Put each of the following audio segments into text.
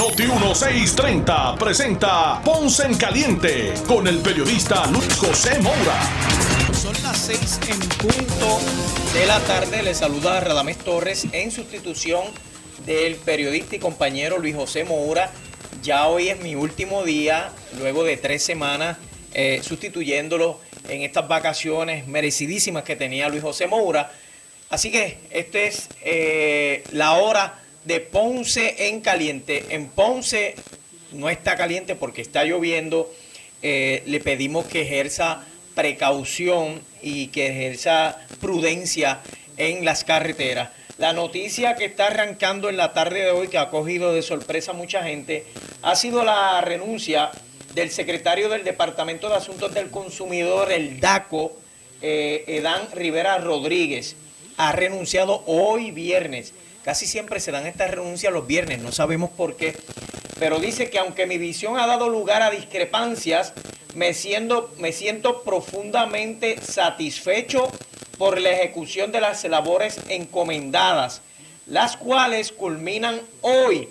Noti 1630 presenta Ponce en Caliente con el periodista Luis José Moura. Son las 6 en punto de la tarde. Le saluda Radamés Torres en sustitución del periodista y compañero Luis José Moura. Ya hoy es mi último día, luego de tres semanas eh, sustituyéndolo en estas vacaciones merecidísimas que tenía Luis José Moura. Así que esta es eh, la hora de Ponce en caliente. En Ponce no está caliente porque está lloviendo. Eh, le pedimos que ejerza precaución y que ejerza prudencia en las carreteras. La noticia que está arrancando en la tarde de hoy, que ha cogido de sorpresa a mucha gente, ha sido la renuncia del secretario del Departamento de Asuntos del Consumidor, el DACO, eh, Edán Rivera Rodríguez. Ha renunciado hoy viernes. Casi siempre se dan estas renuncias los viernes, no sabemos por qué. Pero dice que aunque mi visión ha dado lugar a discrepancias, me siento, me siento profundamente satisfecho por la ejecución de las labores encomendadas, las cuales culminan hoy,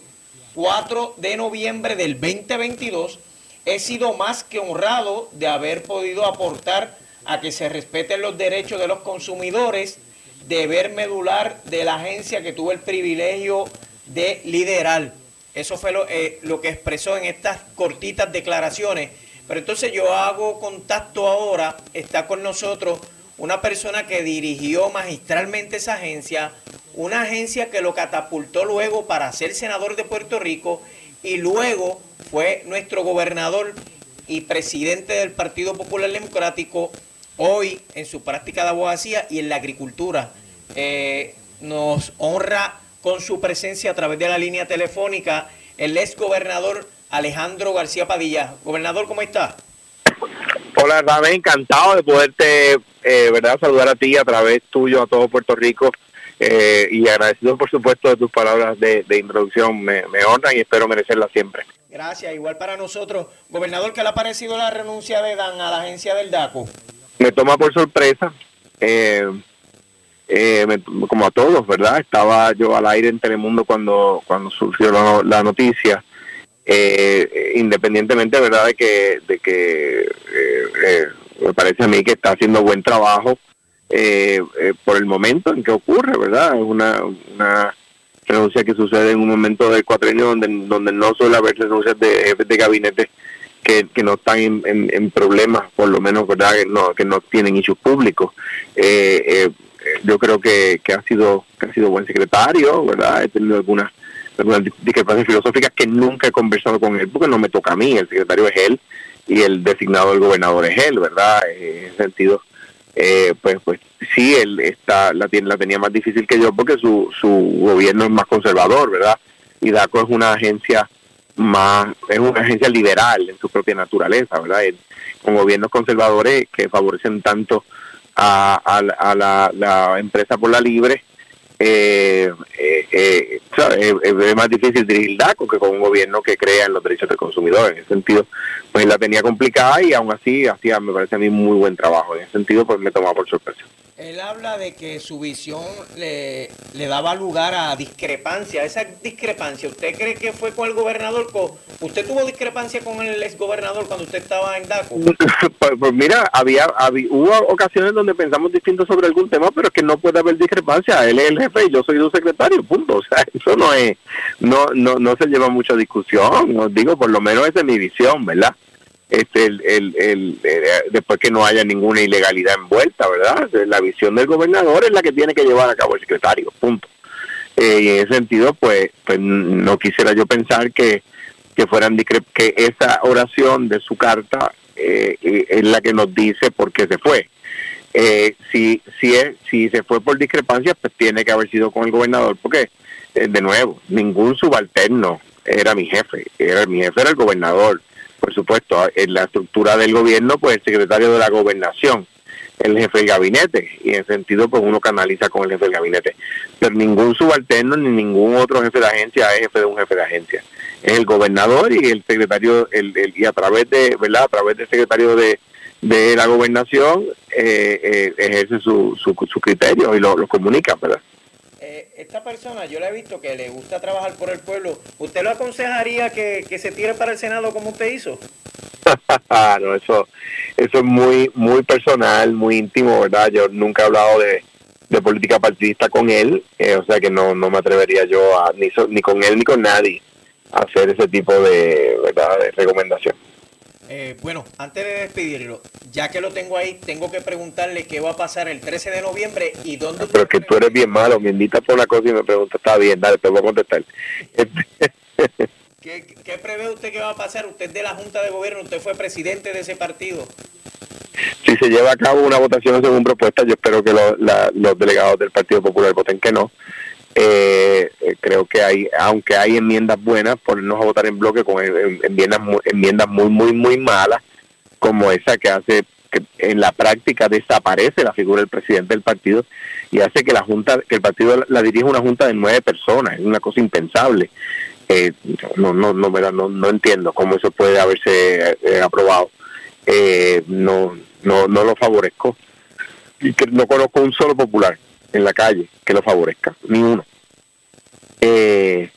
4 de noviembre del 2022. He sido más que honrado de haber podido aportar a que se respeten los derechos de los consumidores, deber medular de la agencia que tuve el privilegio de liderar. Eso fue lo, eh, lo que expresó en estas cortitas declaraciones. Pero entonces yo hago contacto ahora, está con nosotros una persona que dirigió magistralmente esa agencia, una agencia que lo catapultó luego para ser senador de Puerto Rico y luego fue nuestro gobernador y presidente del Partido Popular Democrático, hoy en su práctica de abogacía y en la agricultura. Eh, nos honra con su presencia a través de la línea telefónica el ex gobernador Alejandro García Padilla. Gobernador, ¿cómo está? Hola, Dame, encantado de poderte, eh, ¿verdad?, saludar a ti a través tuyo, a todo Puerto Rico. Eh, y agradecido, por supuesto, de tus palabras de, introducción. Me, me honran y espero merecerlas siempre. Gracias, igual para nosotros. Gobernador, ¿qué le ha parecido la renuncia de Dan a la agencia del DACO? Me toma por sorpresa. Eh, eh, como a todos, ¿verdad? Estaba yo al aire en Telemundo cuando, cuando surgió la, noticia, eh, independientemente, ¿verdad?, de que, de que eh, me parece a mí que está haciendo buen trabajo por el momento en que ocurre, ¿verdad? Es una, una renuncia que sucede en un momento del cuatrenio donde, donde no suele haber renuncias de jefes de gabinete que, no están en, en, problemas, por lo menos, ¿verdad?, que no, que no tienen issues públicos. Eh, yo creo que, que ha sido que ha sido buen secretario, ¿verdad? He tenido algunas, algunas discrepancias filosóficas que nunca he conversado con él porque no me toca a mí, el secretario es él y el designado del gobernador es él, ¿verdad? En ese sentido, eh, pues pues sí, él está la, tiene, la tenía más difícil que yo porque su, su gobierno es más conservador, ¿verdad? Y DACO es una agencia más, es una agencia liberal en su propia naturaleza, ¿verdad? con gobiernos conservadores que favorecen tanto a, la, empresa por la libre, eh, eh, eh, es más difícil dirigir DACO que con un gobierno que crea en los derechos del consumidor. En ese sentido, pues la tenía complicada y aún así hacía, me parece a mí, muy buen trabajo. En ese sentido, pues me tomaba por sorpresa. Él habla de que su visión le, le daba lugar a discrepancia. Esa discrepancia, ¿usted cree que fue con el gobernador? ¿Usted tuvo discrepancia con el exgobernador cuando usted estaba en DACO? Pues, pues, mira, había, hubo ocasiones donde pensamos distinto sobre algún tema, pero es que no puede haber discrepancia. Él es el jefe y yo soy su secretario, punto. O sea, eso no es, no, no, no se lleva mucha discusión. Os digo, por lo menos esa es mi visión, ¿verdad? Este el, el, eh, después que no haya ninguna ilegalidad envuelta, ¿verdad? La visión del gobernador es la que tiene que llevar a cabo el secretario, punto. Eh, y en ese sentido, pues, pues no quisiera yo pensar que, que fueran que esa oración de su carta eh, es la que nos dice por qué se fue. si si es, si se fue por discrepancia, pues tiene que haber sido con el gobernador, porque de nuevo, ningún subalterno era mi jefe, era mi jefe era el gobernador por supuesto, en la estructura del gobierno, pues el secretario de la gobernación, el jefe del gabinete, y en sentido, pues uno canaliza con el jefe del gabinete. Pero ningún subalterno ni ningún otro jefe de agencia es jefe de un jefe de agencia. Es el gobernador y el secretario, el, y a través de, ¿verdad? A través del secretario de, de la gobernación, eh, eh, ejerce su, su, su criterio y lo, lo comunica, ¿verdad? Esta persona, yo le he visto que le gusta trabajar por el pueblo. ¿Usted lo aconsejaría que, se tire para el Senado como usted hizo? no, eso, eso es muy, muy personal, muy íntimo, ¿verdad? Yo nunca he hablado de, política partidista con él, eh, o sea que no, no me atrevería yo a, ni, ni con él ni con nadie a hacer ese tipo de, ¿verdad? de recomendación. Eh, bueno, antes de despedirlo, ya que lo tengo ahí, tengo que preguntarle qué va a pasar el 13 de noviembre y dónde... Pero que tú eres bien malo, me invitas por una cosa y me preguntas, está bien, dale, te voy a contestar. ¿Qué, prevé usted que va a pasar? Usted de la Junta de Gobierno, usted fue presidente de ese partido. Si se lleva a cabo una votación según propuesta, yo espero que los delegados del Partido Popular voten que no. Eh, eh, creo que hay, aunque hay enmiendas buenas, ponernos a votar en bloque con enmiendas, enmiendas muy, muy, muy malas, como esa que hace que en la práctica desaparece la figura del presidente del partido y hace que la junta, que el partido la dirija una junta de nueve personas, es una cosa impensable. Eh, no, no, no, no, no entiendo cómo eso puede haberse eh, aprobado. no, no, no lo favorezco y que no conozco un solo popular en la calle que lo favorezca, ni uno. Eh,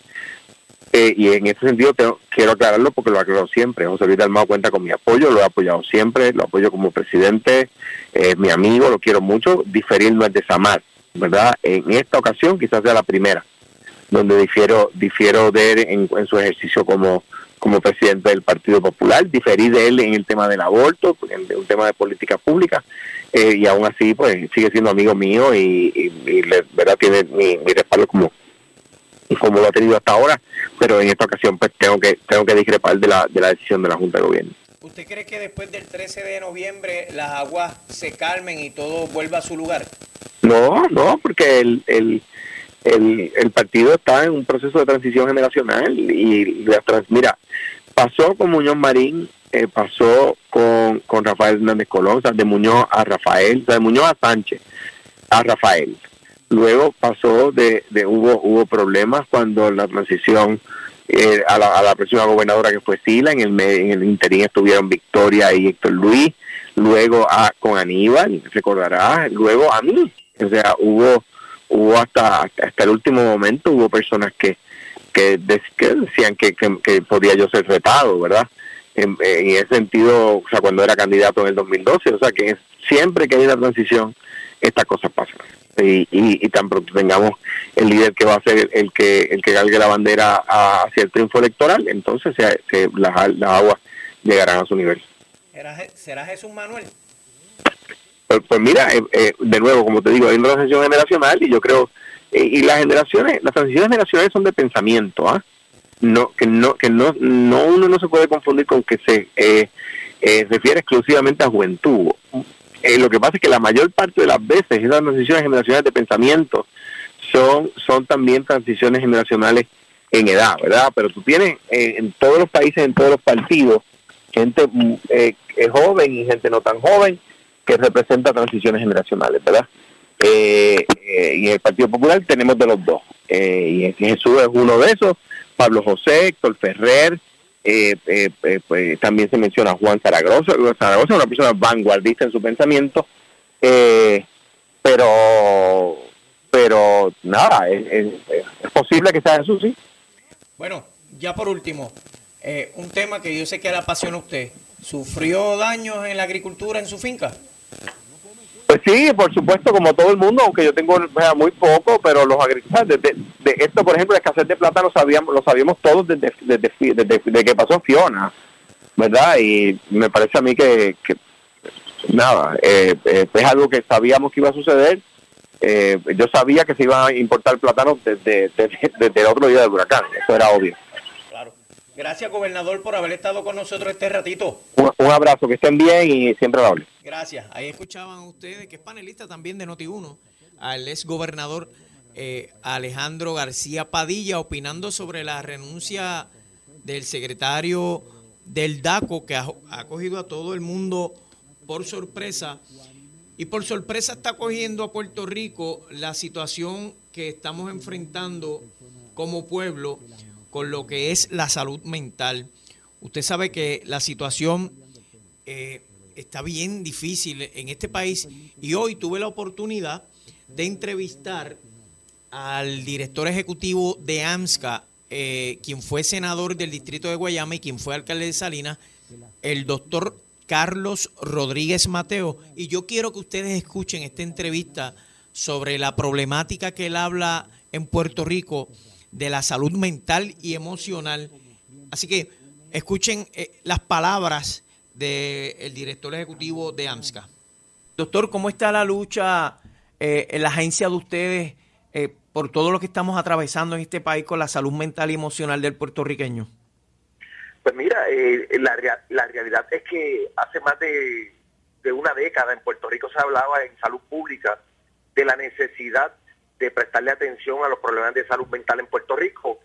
eh, y en ese sentido quiero aclararlo porque lo aclaro siempre. José Luis Dalmao cuenta con mi apoyo, lo he apoyado siempre, lo apoyo como presidente, es mi amigo, lo quiero mucho. Diferir no es desamar, ¿verdad? En esta ocasión quizás sea la primera donde difiero, difiero de él en, su ejercicio como, como presidente del Partido Popular, diferí de él en el tema del aborto, en un tema de política pública, eh, y aún así pues sigue siendo amigo mío y, verdad tiene mi, respaldo como como lo ha tenido hasta ahora pero en esta ocasión pues tengo que tengo que discrepar de la, de la decisión de la Junta de Gobierno ¿Usted cree que después del 13 de noviembre las aguas se calmen y todo vuelva a su lugar? No, no, porque el, el, el, el partido está en un proceso de transición generacional y la mira, pasó con Muñoz Marín eh, pasó con, con Rafael Hernández Colón, o de Muñoz a Rafael, o de Muñoz a Sánchez, a Rafael. Luego pasó de, de hubo, hubo problemas cuando la transición eh, a, la, a la próxima gobernadora que fue Sila, en el, en el interín estuvieron Victoria y Héctor Luis, luego a, con Aníbal, recordará, luego a mí. O sea, hubo hubo hasta, hasta el último momento, hubo personas que, que, decían que, que podía yo ser retado, ¿verdad? en, ese sentido, o sea, cuando era candidato en el 2012, o sea, que siempre que hay una transición, estas cosas pasan. Y, y, tan pronto tengamos el líder que va a ser el que el que galgue la bandera hacia el triunfo electoral, entonces se, las, las, aguas llegarán a su nivel. ¿Será Jesús Manuel? Pues, pues mira, eh, eh, de nuevo, como te digo, hay una transición generacional y yo creo, eh, y las generaciones, las transiciones generacionales son de pensamiento, ¿ah? no que no que no no uno no se puede confundir con que se eh, refiere exclusivamente a juventud lo que pasa es que la mayor parte de las veces esas transiciones generacionales de pensamiento son son también transiciones generacionales en edad verdad pero tú tienes en todos los países en todos los partidos gente mm, joven y gente no tan joven que representa transiciones generacionales verdad y en el Partido Popular tenemos de los dos y Jesús es uno de esos Pablo José, Héctor Ferrer, eh, eh, eh, pues, también se menciona Juan Zaragoza, Zaragoza es una persona vanguardista en su pensamiento, pero pero nada, es, posible que sea eso, sí. Bueno, ya por último, un tema que yo sé que le apasiona usted, ¿sufrió daños en la agricultura en su finca? Pues sí, por supuesto, como todo el mundo, aunque yo tengo muy poco, pero los agricultores, de, esto, por ejemplo, la escasez de plata lo sabíamos, lo sabíamos todos desde, desde, que pasó Fiona, ¿verdad? Y me parece a mí que, nada, eh, eh, es algo que sabíamos que iba a suceder. Eh, yo sabía que se iba a importar plátano desde, desde el otro día del huracán, eso era obvio. Gracias, gobernador, por haber estado con nosotros este ratito. Un, abrazo, que estén bien y siempre hable. Gracias. Ahí escuchaban ustedes, que es panelista también de Noti1, al ex gobernador eh, Alejandro García Padilla opinando sobre la renuncia del secretario del DACO que ha, cogido a todo el mundo por sorpresa y por sorpresa está cogiendo a Puerto Rico la situación que estamos enfrentando como pueblo con lo que es la salud mental. Usted sabe que la situación eh, está bien difícil en este país y hoy tuve la oportunidad de entrevistar al director ejecutivo de AMSCA, eh, quien fue senador del distrito de Guayama y quien fue alcalde de Salinas, el doctor Carlos Rodríguez Mateo. Y yo quiero que ustedes escuchen esta entrevista sobre la problemática que él habla en Puerto Rico de la salud mental y emocional. Así que escuchen eh, las palabras del director ejecutivo de AMSCA. Doctor, ¿cómo está la lucha eh, en la agencia de ustedes eh, por todo lo que estamos atravesando en este país con la salud mental y emocional del puertorriqueño? Pues mira, eh, la, la realidad es que hace más de, una década en Puerto Rico se hablaba en salud pública de la necesidad de prestarle atención a los problemas de salud mental en Puerto Rico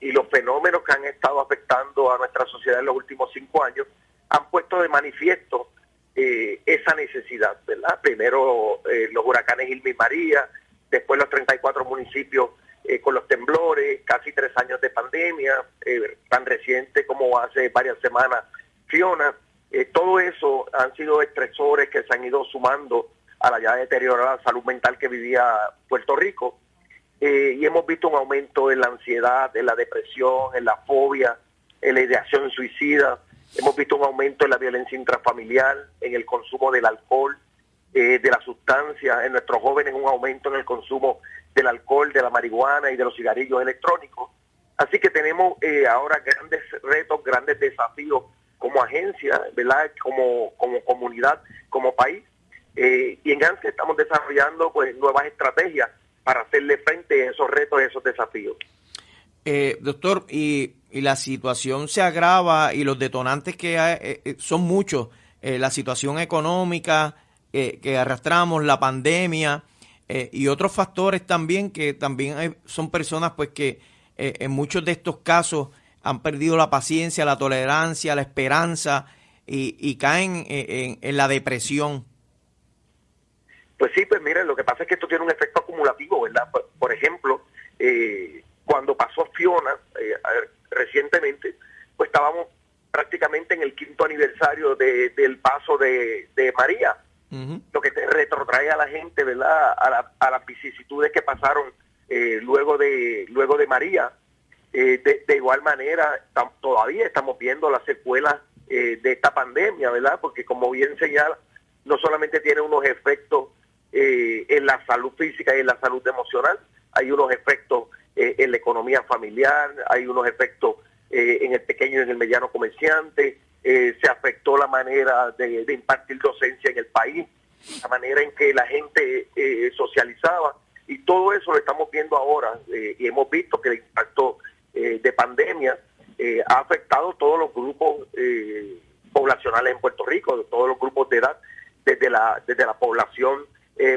y los fenómenos que han estado afectando a nuestra sociedad en los últimos cinco años han puesto de manifiesto eh, esa necesidad, ¿verdad? Primero eh, los huracanes Irma y María, después los 34 municipios eh, con los temblores, casi tres años de pandemia, tan reciente como hace varias semanas Fiona. todo eso han sido estresores que se han ido sumando a la ya deteriorada salud mental que vivía Puerto Rico. y hemos visto un aumento en la ansiedad, en la depresión, en la fobia, en la ideación suicida, Hemos visto un aumento en la violencia intrafamiliar, en el consumo del alcohol, eh, de la sustancia, en nuestros jóvenes un aumento en el consumo del alcohol, de la marihuana y de los cigarrillos electrónicos. Así que tenemos eh, ahora grandes retos, grandes desafíos como agencia, ¿verdad? Como, como comunidad, como país. Eh, y en GANSE estamos desarrollando pues nuevas estrategias para hacerle frente a esos retos, a esos desafíos. doctor, y y la situación se agrava y los detonantes que hay, eh, eh, son muchos, eh, la situación económica que arrastramos, la pandemia y otros factores también que también son personas pues que en muchos de estos casos han perdido la paciencia, la tolerancia, la esperanza y, caen en, la depresión. Pues sí, pues miren, lo que pasa es que esto tiene un efecto acumulativo, ¿verdad? Por, ejemplo, cuando pasó Fiona, recientemente, pues estábamos prácticamente en el quinto aniversario del paso de, María, lo que te retrotrae a la gente, ¿verdad? A, las vicisitudes que pasaron eh, luego de luego de María. Eh, de, igual manera, todavía estamos viendo las secuelas eh, de esta pandemia, ¿verdad? Porque como bien señala, no solamente tiene unos efectos en la salud física y en la salud emocional, hay unos efectos eh, en la economía familiar, hay unos efectos eh, en el pequeño y en el mediano comerciante, eh, se afectó la manera de, impartir docencia en el país, la manera en que la gente socializaba, y todo eso lo estamos viendo ahora, y hemos visto que el impacto de pandemia ha afectado todos los grupos poblacionales en Puerto Rico, todos los grupos de edad, desde la, desde la población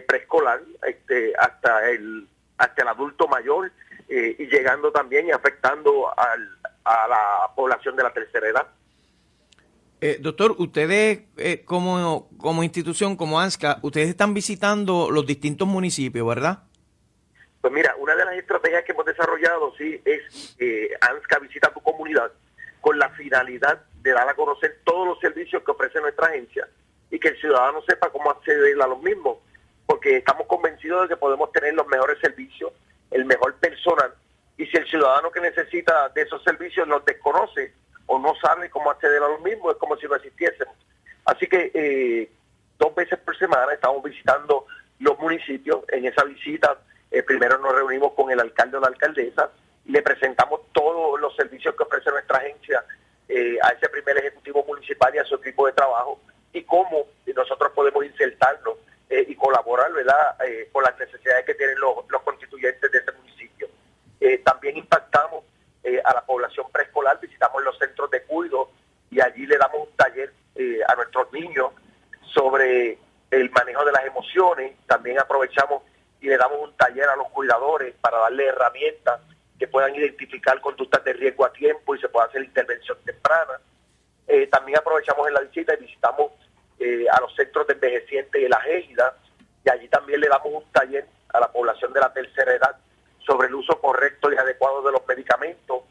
preescolar este, hasta el hasta el adulto mayor eh, y llegando también y afectando al, a la población de la tercera edad. Eh, doctor, ustedes eh, como, como institución, como ANSCA, ustedes están visitando los distintos municipios, ¿verdad? Pues mira, una de las estrategias que hemos desarrollado, sí, es eh, ANSCA visita tu comunidad con la finalidad de dar a conocer todos los servicios que ofrece nuestra agencia y que el ciudadano sepa cómo acceder a los mismos, porque estamos convencidos de que podemos tener los mejores servicios el mejor personal y si el ciudadano que necesita de esos servicios nos desconoce o no sabe cómo acceder a los mismos, es como si no existiésemos. Así que eh, dos veces por semana estamos visitando los municipios. En esa visita eh, primero nos reunimos con el alcalde o la alcaldesa y le presentamos todos los servicios que ofrece nuestra agencia eh, a ese primer ejecutivo municipal y a su equipo de trabajo y cómo nosotros podemos insertarnos eh, y colaborar ¿verdad? Eh, con las necesidades que tienen los, constituyentes de ese municipio. Eh, también impactamos a la población preescolar, visitamos los centros de cuidado y allí le damos un taller a nuestros niños sobre el manejo de las emociones. También aprovechamos y le damos un taller a los cuidadores para darle herramientas que puedan identificar conductas de riesgo a tiempo y se pueda hacer intervención temprana. También aprovechamos en la visita y visitamos eh, a los centros de envejecientes y la égida, y allí también le damos un taller a la población de la tercera edad sobre el uso correcto y adecuado de los medicamentos,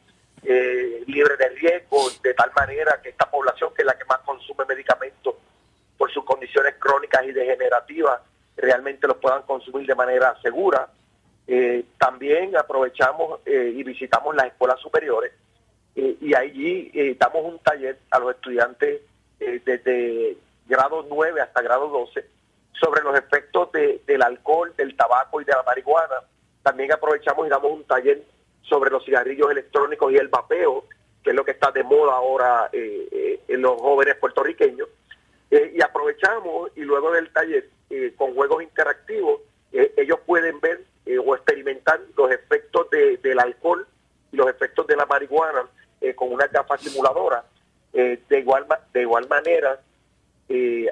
eh, libre de riesgo, de tal manera que esta población, que es la que más consume medicamentos por sus condiciones crónicas y degenerativas, realmente los puedan consumir de manera segura. Eh, también aprovechamos eh, y visitamos las escuelas superiores y allí damos un taller a los estudiantes desde grado 9 hasta grado 12 sobre los efectos del alcohol, del tabaco y de la marihuana. También aprovechamos y damos un taller sobre los cigarrillos electrónicos y el vapeo, que es lo que está de moda ahora en los jóvenes puertorriqueños. y aprovechamos y luego del taller, con juegos interactivos, ellos pueden ver eh, o experimentar los efectos del alcohol y los efectos de la marihuana eh, con una capa simuladora. Eh, de, igual, de igual manera,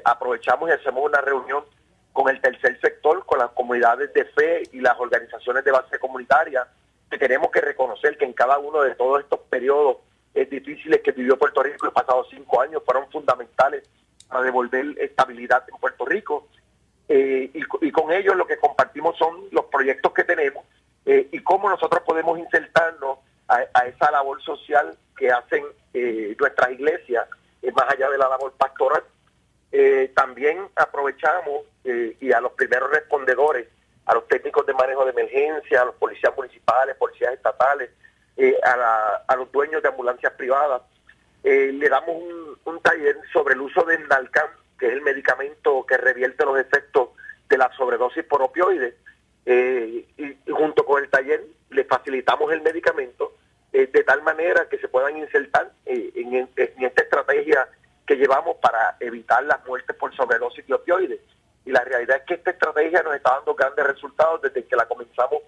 aprovechamos y hacemos una reunión con el tercer sector, con las comunidades de fe y las organizaciones de base comunitaria, que tenemos que reconocer que en cada uno de todos estos periodos difíciles que vivió Puerto Rico los pasados cinco años fueron fundamentales para devolver estabilidad en Puerto Rico eh, y, con ellos lo que compartimos son los proyectos que tenemos eh, y cómo nosotros podemos insertarnos a, esa labor social que hacen eh, nuestras iglesias, más allá de la labor pastoral. También aprovechamos y a los primeros respondedores, a los técnicos de manejo de emergencia, a los policías municipales, policías estatales, a, a, los dueños de ambulancias privadas, le damos un, taller sobre el uso del Nalcan que es el medicamento que revierte los efectos de la sobredosis por opioides. Eh, y, junto con el taller le facilitamos el medicamento eh, de tal manera que se puedan insertar eh, en, esta estrategia que llevamos para evitar las muertes por sobredosis de opioides. Y la realidad es que esta estrategia nos está dando grandes resultados desde que la comenzamos.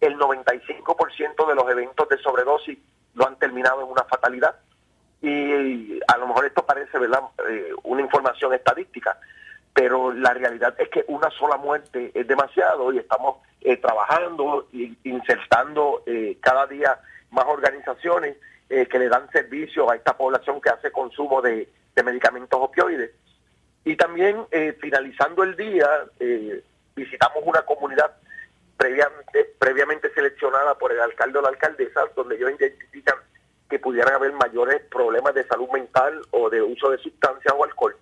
El 95% de los eventos de sobredosis lo han terminado en una fatalidad y a lo mejor esto parece ¿verdad? Eh, una información estadística, pero la realidad es que una sola muerte es demasiado y estamos eh, trabajando e insertando eh, cada día más organizaciones que le dan servicio a esta población que hace consumo de, medicamentos opioides. Y también finalizando el día, visitamos una comunidad previamente, previamente seleccionada por el alcalde o la alcaldesa, donde ellos identifican que pudieran haber mayores problemas de salud mental o de uso de sustancias o alcohol.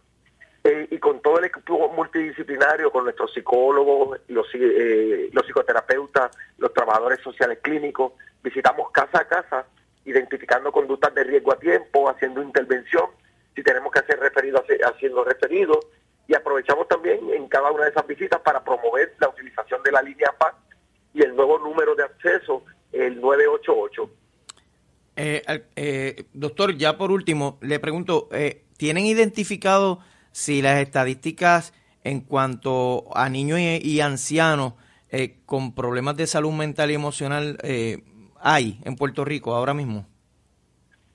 Eh, y con todo el equipo multidisciplinario, con nuestros psicólogos, los, eh, los psicoterapeutas, los trabajadores sociales clínicos, visitamos casa a casa, identificando conductas de riesgo a tiempo, haciendo intervención, si tenemos que hacer referido, haciendo referido, y aprovechamos también en cada una de esas visitas para promover la utilización de la línea PAC y el nuevo número de acceso, el 988 eh, eh, doctor, ya por último, le pregunto, eh, ¿tienen identificado si las estadísticas en cuanto a niños y, ancianos eh, con problemas de salud mental y emocional hay en Puerto Rico ahora mismo?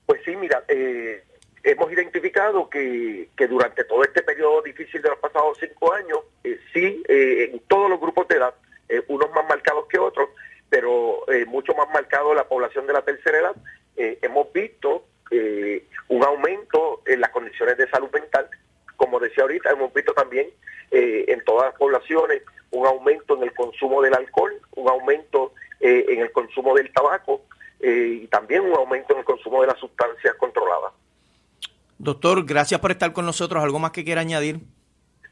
Pues sí, mira, hemos identificado que, durante todo este periodo difícil de los pasados cinco años, sí, en todos los grupos de edad, unos más marcados que otros, pero mucho más marcado la población de la tercera edad, eh, hemos visto eh, un aumento en las condiciones de salud mental. Como decía ahorita, hemos visto también eh, en todas las poblaciones un aumento en el consumo del alcohol, un aumento en el consumo del tabaco y también un aumento en el consumo de las sustancias controladas. Doctor, gracias por estar con nosotros. ¿Algo más que quiera añadir?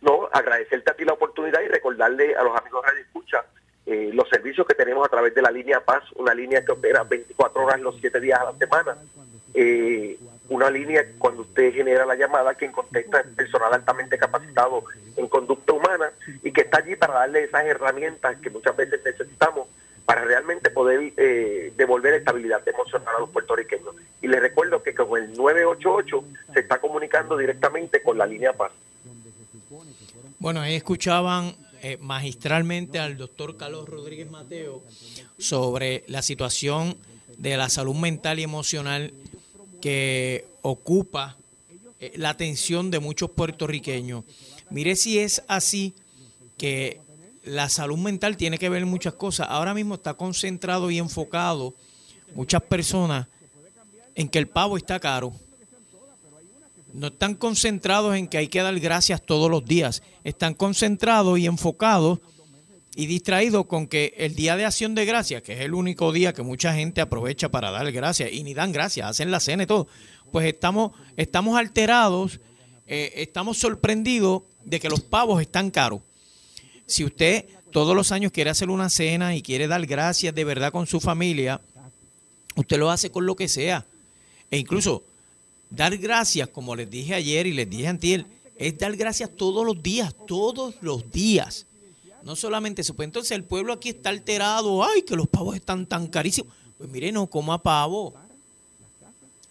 No, agradecerte a ti la oportunidad y recordarle a los amigos de Escucha eh, los servicios que tenemos a través de la línea Paz, una línea que opera 24 horas los 7 días a la semana. Eh, una línea cuando usted genera la llamada, quien contesta es personal altamente capacitado en conducta humana y que está allí para darle esas herramientas que muchas veces necesitamos para realmente poder eh, devolver estabilidad emocional a los puertorriqueños. Y le recuerdo que con el 988 se está comunicando directamente con la línea Paz. Bueno, ahí escuchaban eh, magistralmente al doctor Carlos Rodríguez Mateo sobre la situación de la salud mental y emocional que ocupa eh, la atención de muchos puertorriqueños. Mire si es así que la salud mental tiene que ver muchas cosas. Ahora mismo está concentrado y enfocado muchas personas en que el pavo está caro. no están concentrados en que hay que dar gracias todos los días, están concentrados y enfocados y distraídos con que el día de acción de gracias, que es el único día que mucha gente aprovecha para dar gracias y ni dan gracias, hacen la cena y todo, pues estamos, estamos alterados, eh, estamos sorprendidos de que los pavos están caros. Si usted todos los años quiere hacer una cena y quiere dar gracias de verdad con su familia, usted lo hace con lo que sea. E incluso Dar gracias, como les dije ayer y les dije antier, es dar gracias todos los días, todos los días. No solamente eso. Pues entonces el pueblo aquí está alterado. Ay, que los pavos están tan carísimos. Pues mire, no coma pavo.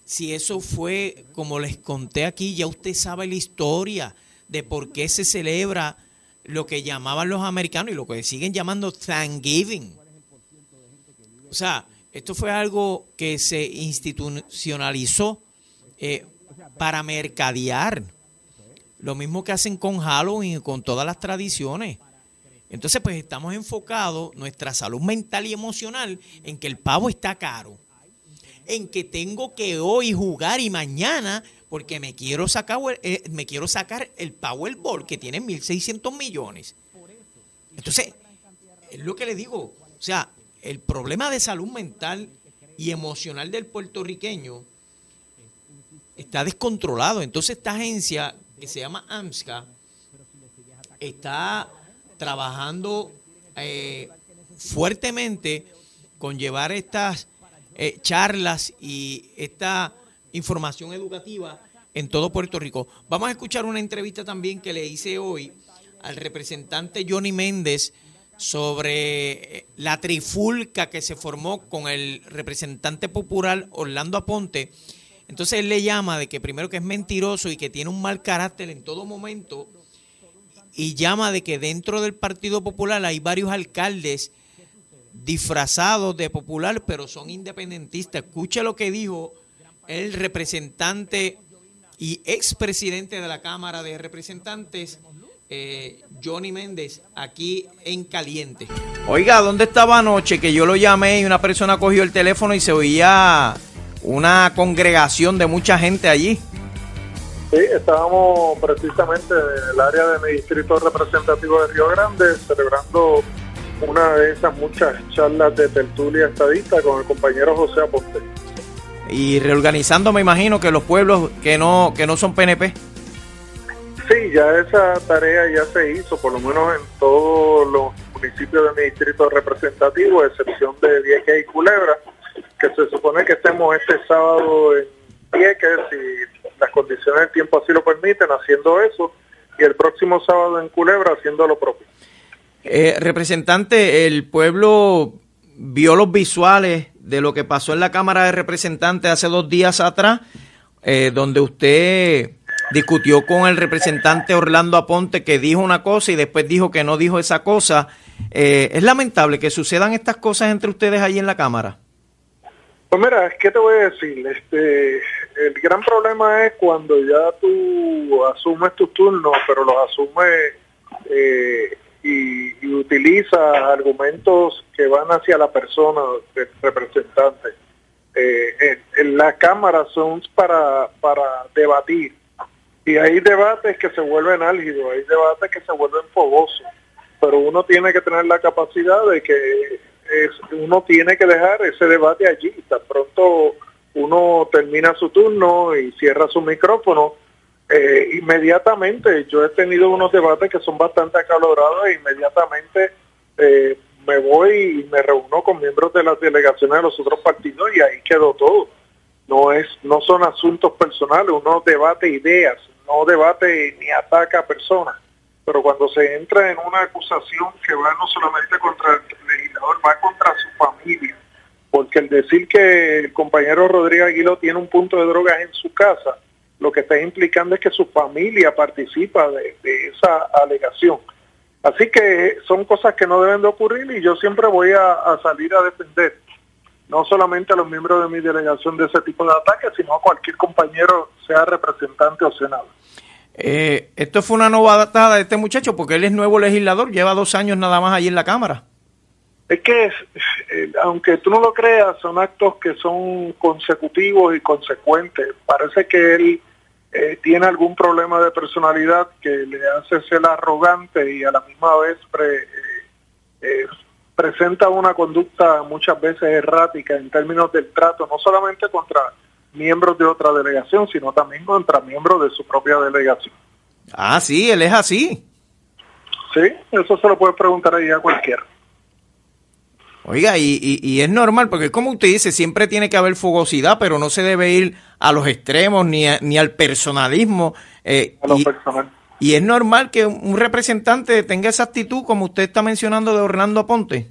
Si eso fue, como les conté aquí, ya usted sabe la historia de por qué se celebra lo que llamaban los americanos y lo que siguen llamando Thanksgiving. O sea, esto fue algo que se institucionalizó eh, para mercadear. Lo mismo que hacen con Halloween y con todas las tradiciones. Entonces, pues estamos enfocados, nuestra salud mental y emocional, en que el pavo está caro. En que tengo que hoy jugar y mañana, porque me quiero sacar, eh, me quiero sacar el Powerball, que tiene 1.600 millones. Entonces, es lo que le digo. O sea, el problema de salud mental y emocional del puertorriqueño está descontrolado. Entonces esta agencia que se llama AMSCA está trabajando eh, fuertemente con llevar estas eh, charlas y esta información educativa en todo Puerto Rico. Vamos a escuchar una entrevista también que le hice hoy al representante Johnny Méndez sobre eh, la trifulca que se formó con el representante popular Orlando Aponte entonces él le llama de que primero que es mentiroso y que tiene un mal carácter en todo momento y llama de que dentro del Partido Popular hay varios alcaldes disfrazados de popular, pero son independentistas. Escucha lo que dijo el representante y expresidente de la Cámara de Representantes, eh, Johnny Méndez, aquí en Caliente. Oiga, ¿dónde estaba anoche que yo lo llamé y una persona cogió el teléfono y se oía una congregación de mucha gente allí. Sí, estábamos precisamente en el área de mi distrito representativo de Río Grande celebrando una de esas muchas charlas de tertulia estadista con el compañero José Aponte. Y reorganizando, me imagino, que los pueblos que no, que no son PNP. Sí, ya esa tarea ya se hizo, por lo menos en todos los municipios de mi distrito representativo, excepción de Vieques y Culebra que se supone que estemos este sábado en Vieques, si las condiciones del tiempo así lo permiten, haciendo eso, y el próximo sábado en Culebra haciendo lo propio. Eh, representante, el pueblo vio los visuales de lo que pasó en la Cámara de Representantes hace dos días atrás, eh, donde usted discutió con el representante Orlando Aponte que dijo una cosa y después dijo que no dijo esa cosa. Eh, es lamentable que sucedan estas cosas entre ustedes ahí en la Cámara. Pues mira, ¿qué te voy a decir? Este, el gran problema es cuando ya tú asumes tus turnos, pero los asumes eh, y, utilizas argumentos que van hacia la persona representante. Eh, en, la Cámara son para, para debatir. Y hay debates que se vuelven álgidos, hay debates que se vuelven fogosos. Pero uno tiene que tener la capacidad de que uno tiene que dejar ese debate allí. Tan pronto uno termina su turno y cierra su micrófono, eh, inmediatamente yo he tenido unos debates que son bastante acalorados e inmediatamente eh, me voy y me reúno con miembros de las delegaciones de los otros partidos y ahí quedó todo. No es, no son asuntos personales, uno debate ideas, no debate ni ataca a personas pero cuando se entra en una acusación que va no solamente contra el legislador, va contra su familia, porque el decir que el compañero Rodríguez Aguilo tiene un punto de drogas en su casa, lo que está implicando es que su familia participa de, esa alegación. Así que son cosas que no deben de ocurrir y yo siempre voy a salir a defender no solamente a los miembros de mi delegación de ese tipo de ataques, sino a cualquier compañero, sea representante o senador. Eh, esto fue una novatada de este muchacho porque él es nuevo legislador, lleva dos años nada más ahí en la Cámara. Es que, eh, aunque tú no lo creas, son actos que son consecutivos y consecuentes. Parece que él eh, tiene algún problema de personalidad que le hace ser arrogante y a la misma vez eh, eh, presenta una conducta muchas veces errática en términos del trato, no solamente contra miembros de otra delegación, sino también contra miembros de su propia delegación. Ah, sí, él es así. Sí, eso se lo puede preguntar ahí a cualquiera. Oiga, y, y, es normal, porque como usted dice, siempre tiene que haber fogosidad, pero no se debe ir a los extremos ni, ni al personalismo. Eh, a y, personal. Y es normal que un representante tenga esa actitud, como usted está mencionando de Orlando Aponte.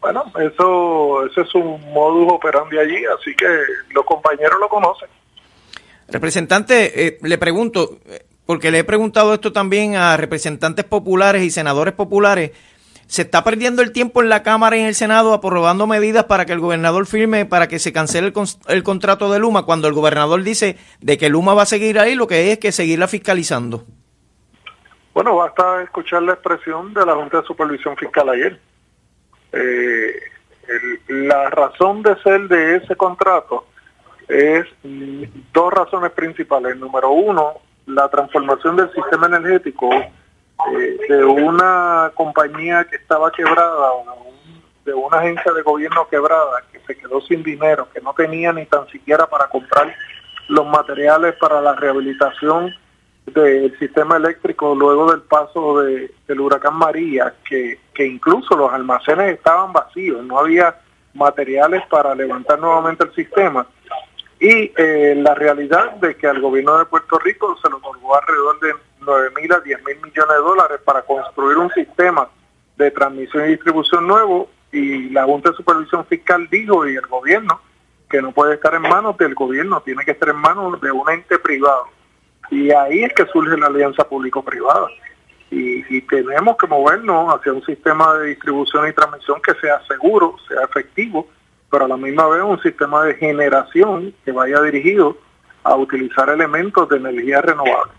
Bueno, eso, ese es un modus operandi allí, así que los compañeros lo conocen. Representante, eh, le pregunto, porque le he preguntado esto también a representantes populares y senadores populares, se está perdiendo el tiempo en la Cámara y en el Senado aprobando medidas para que el gobernador firme para que se cancele el, contrato de Luma, cuando el gobernador dice de que Luma va a seguir ahí, lo que es que seguirla fiscalizando. Bueno, basta escuchar la expresión de la Junta de Supervisión Fiscal ayer. Eh, la razón de ser de ese contrato es dos razones principales. Número uno, la transformación del sistema energético eh, de una compañía que estaba quebrada de una agencia de gobierno quebrada que se quedó sin dinero, que no tenía ni tan siquiera para comprar los materiales para la rehabilitación del sistema eléctrico luego del paso de, del huracán María, que, que incluso los almacenes estaban vacíos, no había materiales para levantar nuevamente el sistema. Y eh, la realidad de que al gobierno de Puerto Rico se le otorgó alrededor de 9 mil a 10 mil millones de dólares para construir un sistema de transmisión y distribución nuevo y la Junta de Supervisión Fiscal dijo y el gobierno que no puede estar en manos del gobierno, tiene que estar en manos de un ente privado. Y ahí es que surge la alianza público-privada. Y, y, tenemos que movernos hacia un sistema de distribución y transmisión que sea seguro, sea efectivo, pero a la misma vez un sistema de generación que vaya dirigido a utilizar elementos de energía renovable.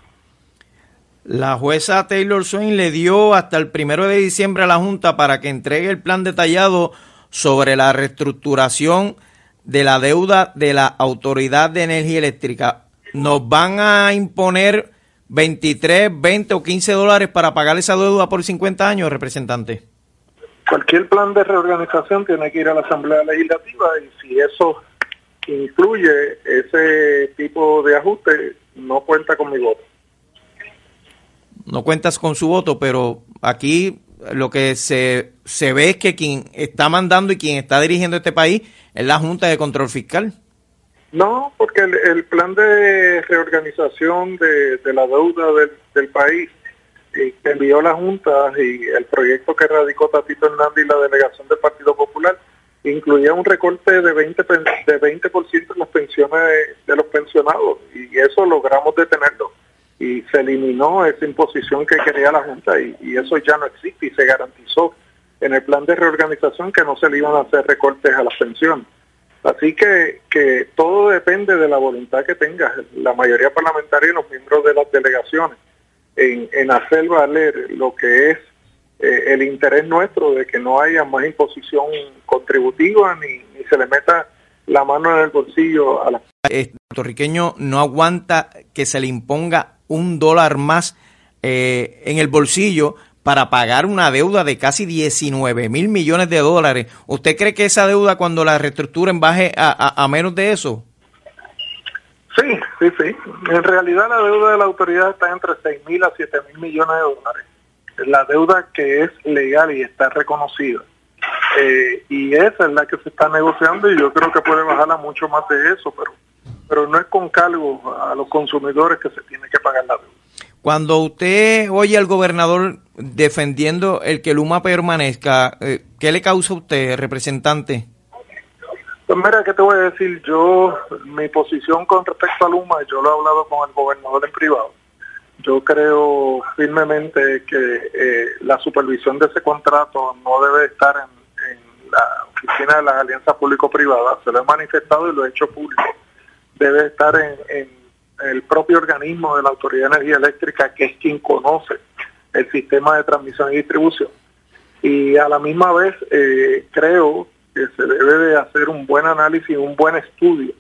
La jueza Taylor Swain le dio hasta el primero de diciembre a la Junta para que entregue el plan detallado sobre la reestructuración de la deuda de la Autoridad de Energía Eléctrica. Nos van a imponer 23, 20 o 15 dólares para pagar esa deuda por 50 años, representante. Cualquier plan de reorganización tiene que ir a la Asamblea Legislativa y si eso incluye ese tipo de ajuste, no cuenta con mi voto no cuentas con su voto, pero aquí lo que se, se ve es que quien está mandando y quien está dirigiendo este país es la Junta de Control Fiscal. No, porque el, plan de reorganización de, la deuda del, país eh, que envió la Junta y el proyecto que radicó Tatito Hernández y la delegación del Partido Popular incluía un recorte de 20%, de 20 en las pensiones de los pensionados y eso logramos detenerlo y se eliminó esa imposición que quería la Junta y, eso ya no existe y se garantizó en el plan de reorganización que no se le iban a hacer recortes a las pensiones. Así que, que todo depende de la voluntad que tenga la mayoría parlamentaria y los miembros de las delegaciones en, en hacer valer lo que es eh, el interés nuestro de que no haya más imposición contributiva ni, ni se le meta la mano en el bolsillo a la... El puertorriqueño no aguanta que se le imponga un dólar más eh, en el bolsillo para pagar una deuda de casi 19 mil millones de dólares. ¿Usted cree que esa deuda cuando la reestructuren baje a, menos de eso? Sí, sí, sí. En realidad la deuda de la autoridad está entre 6 mil a 7 mil millones de dólares. La deuda que es legal y está reconocida. Eh, y esa es la que se está negociando y yo creo que puede bajarla mucho más de eso, pero pero no es con cargo a los consumidores que se tiene que pagar la deuda. Cuando usted oye al gobernador defendiendo el que Luma permanezca, eh, ¿qué le causa a usted, representante? Pues mira, ¿qué te voy a decir? Yo, mi posición con respecto a Luma, yo lo he hablado con el gobernador en privado. Yo creo firmemente que eh, la supervisión de ese contrato no debe estar en, la oficina de las alianzas público-privadas. Se lo he manifestado y lo he hecho público debe estar en, el propio organismo de la Autoridad de Energía Eléctrica, que es quien conoce el sistema de transmisión y distribución. Y a la misma vez eh, creo que se debe de hacer un buen análisis, un buen estudio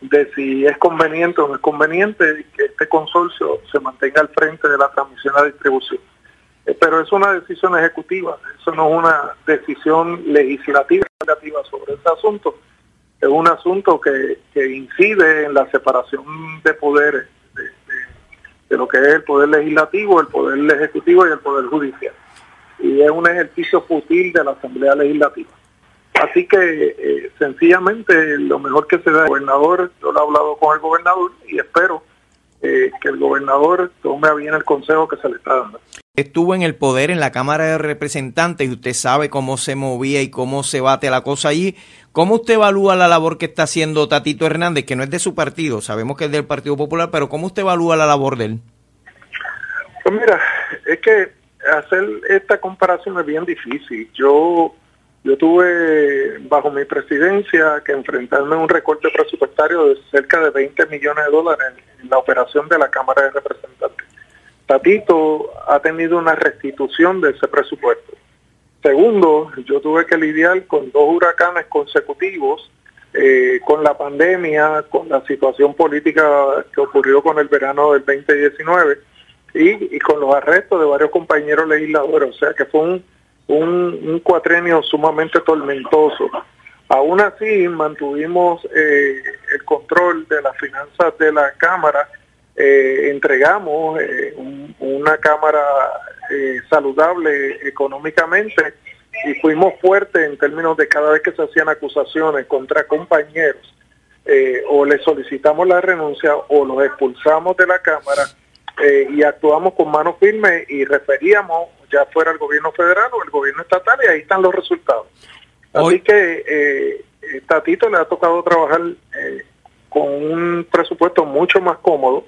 de si es conveniente o no es conveniente que este consorcio se mantenga al frente de la transmisión a distribución. Eh, pero es una decisión ejecutiva, eso no es una decisión legislativa sobre ese asunto, es un asunto que, incide en la separación de poderes, de, lo que es el poder legislativo, el poder ejecutivo y el poder judicial. Y es un ejercicio fútil de la Asamblea Legislativa. Así que eh, sencillamente lo mejor que se da el gobernador, yo lo he hablado con el gobernador y espero eh, que el gobernador tome bien el consejo que se le está dando. Estuvo en el poder en la Cámara de Representantes y usted sabe cómo se movía y cómo se bate la cosa allí. ¿Cómo usted evalúa la labor que está haciendo Tatito Hernández, que no es de su partido, sabemos que es del Partido Popular, pero cómo usted evalúa la labor de él? Pues mira, es que hacer esta comparación es bien difícil. Yo yo tuve bajo mi presidencia que enfrentarme a un recorte presupuestario de cerca de 20 millones de dólares en la operación de la Cámara de Representantes. Tatito ha tenido una restitución de ese presupuesto. Segundo, yo tuve que lidiar con dos huracanes consecutivos, eh, con la pandemia, con la situación política que ocurrió con el verano del 2019 y, y con los arrestos de varios compañeros legisladores. O sea que fue un un, cuatrenio sumamente tormentoso. Aún así, mantuvimos eh, el control de las finanzas de la Cámara, eh, entregamos eh, una Cámara saludable económicamente y fuimos fuertes en términos de cada vez que se hacían acusaciones contra compañeros o le solicitamos la renuncia o los expulsamos de la Cámara y actuamos con mano firme y referíamos ya fuera el gobierno federal o el gobierno estatal y ahí están los resultados. Así que eh, Tatito le ha tocado trabajar eh, con un presupuesto mucho más cómodo,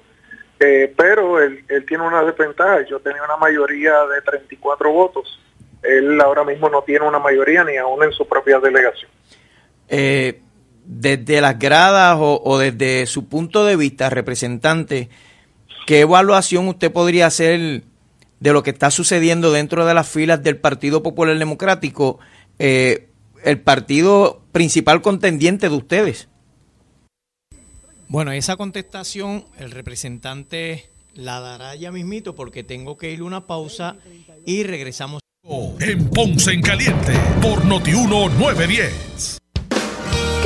eh, pero él, tiene una desventaja. Yo tenía una mayoría de 34 votos. Él ahora mismo no tiene una mayoría ni aún en su propia delegación. Eh, desde las gradas o, o, desde su punto de vista, representante, ¿qué evaluación usted podría hacer de lo que está sucediendo dentro de las filas del Partido Popular Democrático, eh, el partido principal contendiente de ustedes. Bueno, esa contestación el representante la dará ya mismito porque tengo que ir a una pausa y regresamos. En Ponce en Caliente por Notiuno 910.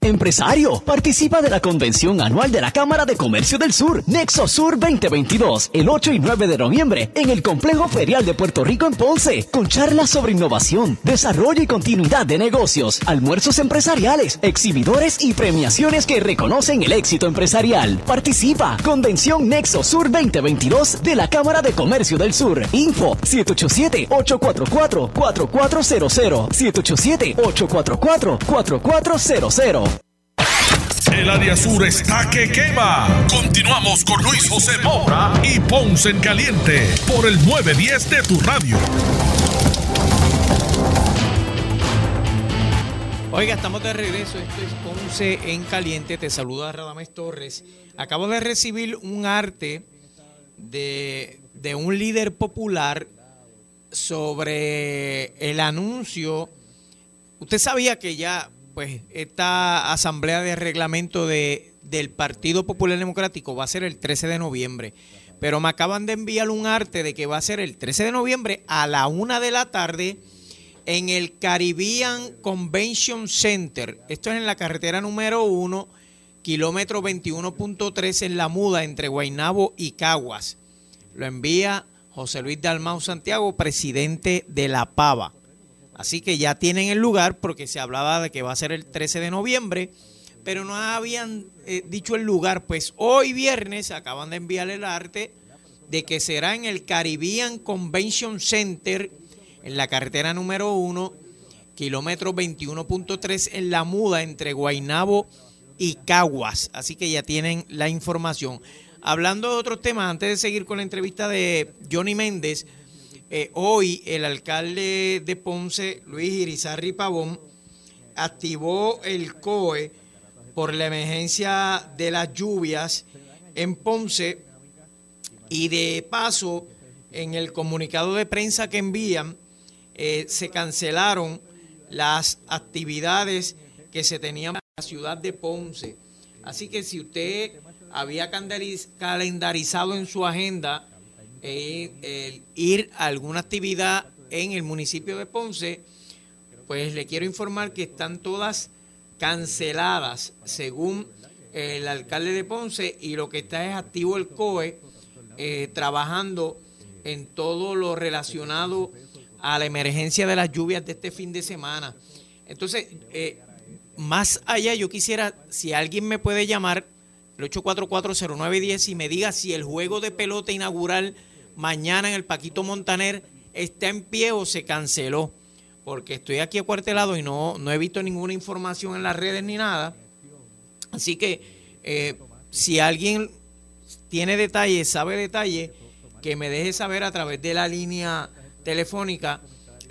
Empresario, participa de la convención anual de la Cámara de Comercio del Sur, Nexo Sur 2022, el 8 y 9 de noviembre, en el Complejo Ferial de Puerto Rico en Ponce, con charlas sobre innovación, desarrollo y continuidad de negocios, almuerzos empresariales, exhibidores y premiaciones que reconocen el éxito empresarial. Participa, Convención Nexo Sur 2022 de la Cámara de Comercio del Sur. Info 787-844-4400, 787-844-4400. El área sur está que quema. Continuamos con Luis José Moura y Ponce en Caliente por el 910 de tu radio. Oiga, estamos de regreso. Esto es Ponce en Caliente. Te saluda Radames Torres. Acabo de recibir un arte de, de un líder popular sobre el anuncio. Usted sabía que ya pues esta asamblea de reglamento de, del Partido Popular Democrático va a ser el 13 de noviembre. Pero me acaban de enviar un arte de que va a ser el 13 de noviembre a la una de la tarde en el Caribbean Convention Center. Esto es en la carretera número 1, kilómetro 21.3 en la muda entre Guaynabo y Caguas. Lo envía José Luis Dalmau Santiago, presidente de La Pava. Así que ya tienen el lugar porque se hablaba de que va a ser el 13 de noviembre, pero no habían eh, dicho el lugar. Pues hoy viernes acaban de enviar el arte de que será en el Caribbean Convention Center, en la carretera número 1, kilómetro 21.3 en la muda entre Guaynabo y Caguas. Así que ya tienen la información. Hablando de otros temas, antes de seguir con la entrevista de Johnny Méndez, eh, hoy el alcalde de Ponce, Luis Irizarri Pavón, activó el COE por la emergencia de las lluvias en Ponce y de paso en el comunicado de prensa que envían eh, se cancelaron las actividades que se tenían en la ciudad de Ponce. Así que si usted había calendarizado en su agenda eh, ir a alguna actividad en el municipio de Ponce, pues le quiero informar que están todas canceladas según el alcalde de Ponce y lo que está es activo el COE eh, trabajando en todo lo relacionado a la emergencia de las lluvias de este fin de semana. Entonces, eh, más allá, yo quisiera, si alguien me puede llamar, el 8440910 y me diga si el juego de pelota inaugural mañana en el Paquito Montaner está en pie o se canceló. Porque estoy aquí acuartelado y no, no he visto ninguna información en las redes ni nada. Así que eh, si alguien tiene detalles, sabe detalles, que me deje saber a través de la línea telefónica.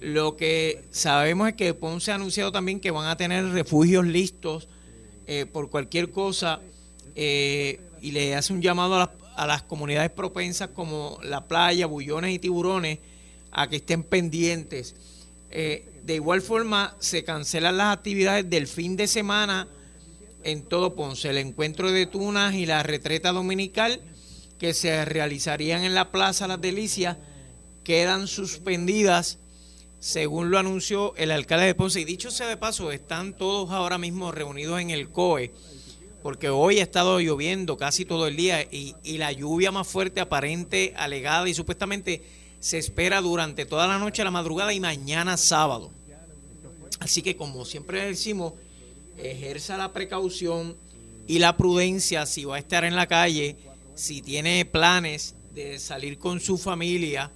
Lo que sabemos es que Ponce ha anunciado también que van a tener refugios listos eh, por cualquier cosa eh, y le hace un llamado a las, a las comunidades propensas como la playa, bullones y tiburones a que estén pendientes. Eh, de igual forma, se cancelan las actividades del fin de semana en todo Ponce. El encuentro de tunas y la retreta dominical que se realizarían en la Plaza Las Delicias quedan suspendidas, según lo anunció el alcalde de Ponce. Y dicho sea de paso, están todos ahora mismo reunidos en el COE, porque hoy ha estado lloviendo casi todo el día y, la lluvia más fuerte, aparente, alegada y supuestamente se espera durante toda la noche, la madrugada y mañana sábado. Así que como siempre decimos, ejerza la precaución y la prudencia si va a estar en la calle, si tiene planes de salir con su familia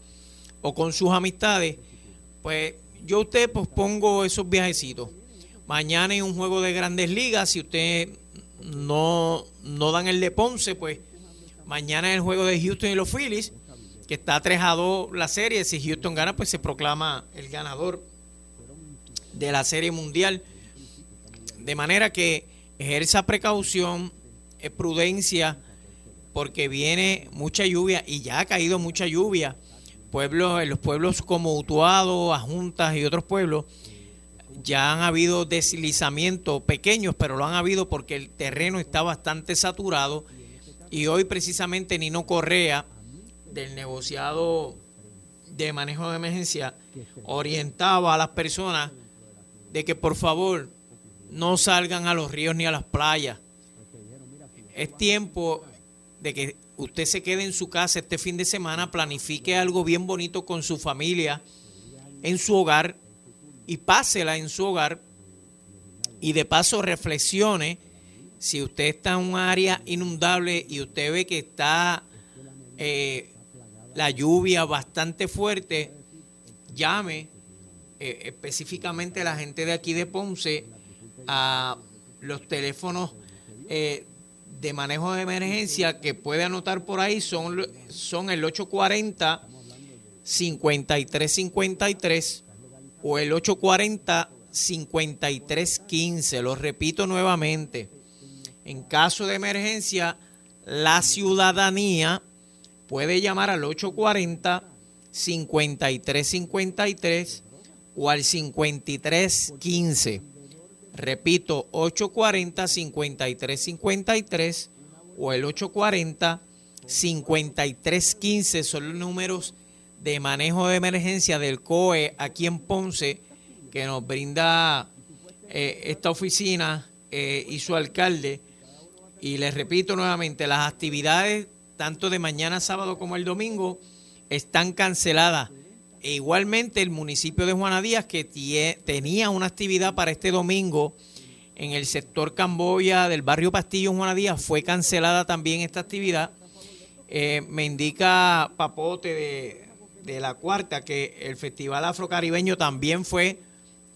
o con sus amistades, pues yo usted pospongo esos viajecitos. Mañana hay un juego de grandes ligas, si usted no, no dan el de Ponce, pues mañana el juego de Houston y los Phillies, que está 3 a 2 la serie. Si Houston gana, pues se proclama el ganador de la serie mundial. De manera que ejerza precaución, prudencia, porque viene mucha lluvia y ya ha caído mucha lluvia. Pueblos, en los pueblos como Utuado, Ajuntas y otros pueblos, ya han habido deslizamientos pequeños, pero lo han habido porque el terreno está bastante saturado. Y hoy precisamente Nino Correa, del negociado de manejo de emergencia, orientaba a las personas de que por favor no salgan a los ríos ni a las playas. Es tiempo de que usted se quede en su casa este fin de semana, planifique algo bien bonito con su familia, en su hogar, y pásela en su hogar, y de paso reflexione si usted está en un área inundable y usted ve que está eh, la lluvia bastante fuerte, llame eh, específicamente a la gente de aquí de Ponce a los teléfonos eh, de manejo de emergencia que puede anotar por ahí son, son el 840 5353 o el 840 5315. Lo repito nuevamente. En caso de emergencia, la ciudadanía puede llamar al 840 5353 o al 5315. Repito, 840-5353 o el 840-5315 son los números de manejo de emergencia del COE aquí en Ponce que nos brinda eh, esta oficina eh, y su alcalde. Y les repito nuevamente, las actividades tanto de mañana sábado como el domingo están canceladas e igualmente el municipio de Juana Díaz, que tenía una actividad para este domingo en el sector Camboya del barrio Pastillo en Juana Díaz, fue cancelada también esta actividad. Eh, me indica Papote de, de, la Cuarta que el Festival Afrocaribeño también fue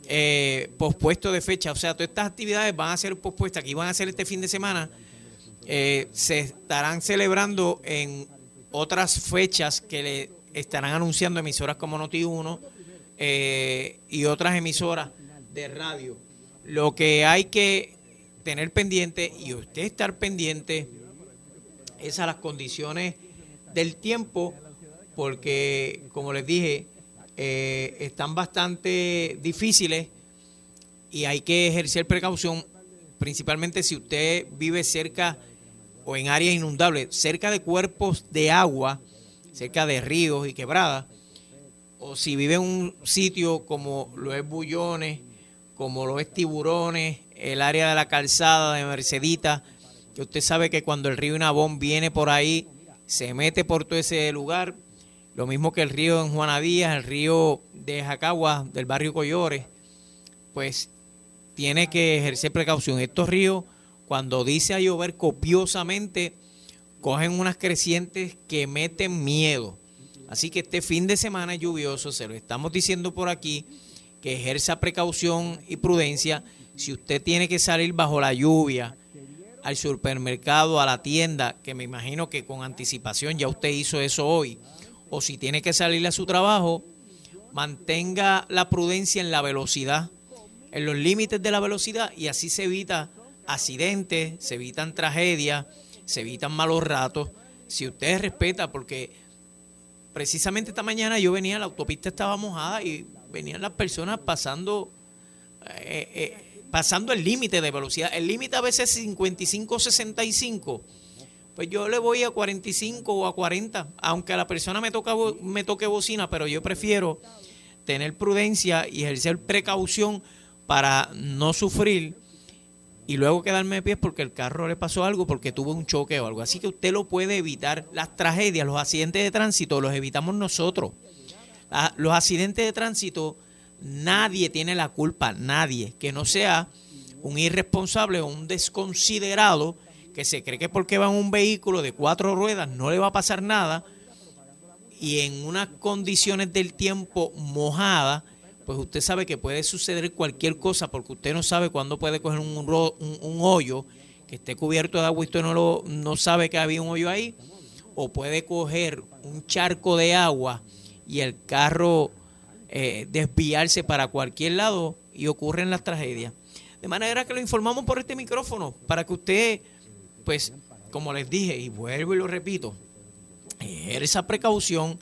eh, pospuesto de fecha. O sea, todas estas actividades van a ser pospuestas, que iban a ser este fin de semana, eh, se estarán celebrando en otras fechas que le estarán anunciando emisoras como Noti1 eh, y otras emisoras de radio. Lo que hay que tener pendiente y usted estar pendiente es a las condiciones del tiempo, porque como les dije, eh, están bastante difíciles y hay que ejercer precaución, principalmente si usted vive cerca o en áreas inundables, cerca de cuerpos de agua, cerca de ríos y quebradas, o si vive en un sitio como lo es Bullones, como lo es Tiburones, el área de la calzada de Mercedita, que usted sabe que cuando el río Inabón viene por ahí, se mete por todo ese lugar, lo mismo que el río en Juana Díaz, el río de Jacagua, del barrio Collores, pues tiene que ejercer precaución. Estos ríos cuando dice a llover copiosamente, cogen unas crecientes que meten miedo. Así que este fin de semana lluvioso, se lo estamos diciendo por aquí, que ejerza precaución y prudencia. Si usted tiene que salir bajo la lluvia, al supermercado, a la tienda, que me imagino que con anticipación ya usted hizo eso hoy, o si tiene que salir a su trabajo, mantenga la prudencia en la velocidad, en los límites de la velocidad y así se evita accidentes, se evitan tragedias, se evitan malos ratos. Si usted respeta, porque precisamente esta mañana yo venía, la autopista estaba mojada y venían las personas pasando, eh, eh, pasando el límite de velocidad. El límite a veces es 55, 65. Pues yo le voy a 45 o a 40, aunque a la persona me, toca, me toque bocina, pero yo prefiero tener prudencia y ejercer precaución para no sufrir y luego quedarme de pie porque el carro le pasó algo, porque tuvo un choque o algo. Así que usted lo puede evitar. Las tragedias, los accidentes de tránsito, los evitamos nosotros. los accidentes de tránsito, nadie tiene la culpa, nadie. Que no sea un irresponsable o un desconsiderado que se cree que porque va en un vehículo de cuatro ruedas no le va a pasar nada y en unas condiciones del tiempo mojada pues usted sabe que puede suceder cualquier cosa porque usted no sabe cuándo puede coger un, un, hoyo que esté cubierto de agua y usted no, lo, no sabe que había un hoyo ahí, o puede coger un charco de agua y el carro eh, desviarse para cualquier lado y ocurren las tragedias. De manera que lo informamos por este micrófono para que usted, pues, como les dije, y vuelvo y lo repito, ejerza precaución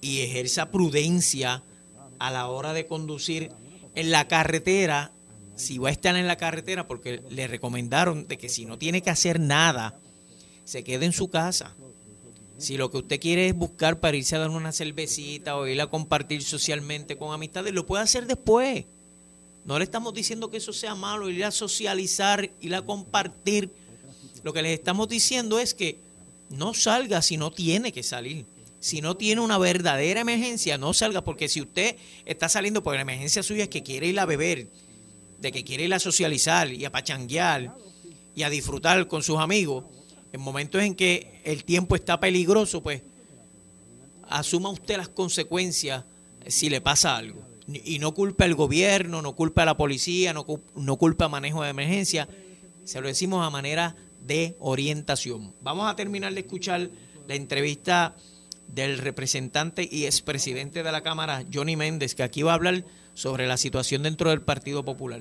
y ejerza prudencia a la hora de conducir en la carretera, si va a estar en la carretera, porque le recomendaron de que si no tiene que hacer nada, se quede en su casa. Si lo que usted quiere es buscar para irse a dar una cervecita o ir a compartir socialmente con amistades, lo puede hacer después. No le estamos diciendo que eso sea malo, ir a socializar, ir a compartir. Lo que les estamos diciendo es que no salga si no tiene que salir si no tiene una verdadera emergencia, no salga, porque si usted está saliendo por la emergencia suya es que quiere ir a beber, de que quiere ir a socializar y a pachanguear y a disfrutar con sus amigos, en momentos en que el tiempo está peligroso, pues asuma usted las consecuencias si le pasa algo. Y no culpe al gobierno, no culpe a la policía, no, no culpe a manejo de emergencia. Se lo decimos a manera de orientación. Vamos a terminar de escuchar la entrevista del representante y expresidente de la Cámara, Johnny Méndez, que aquí va a hablar sobre la situación dentro del Partido Popular.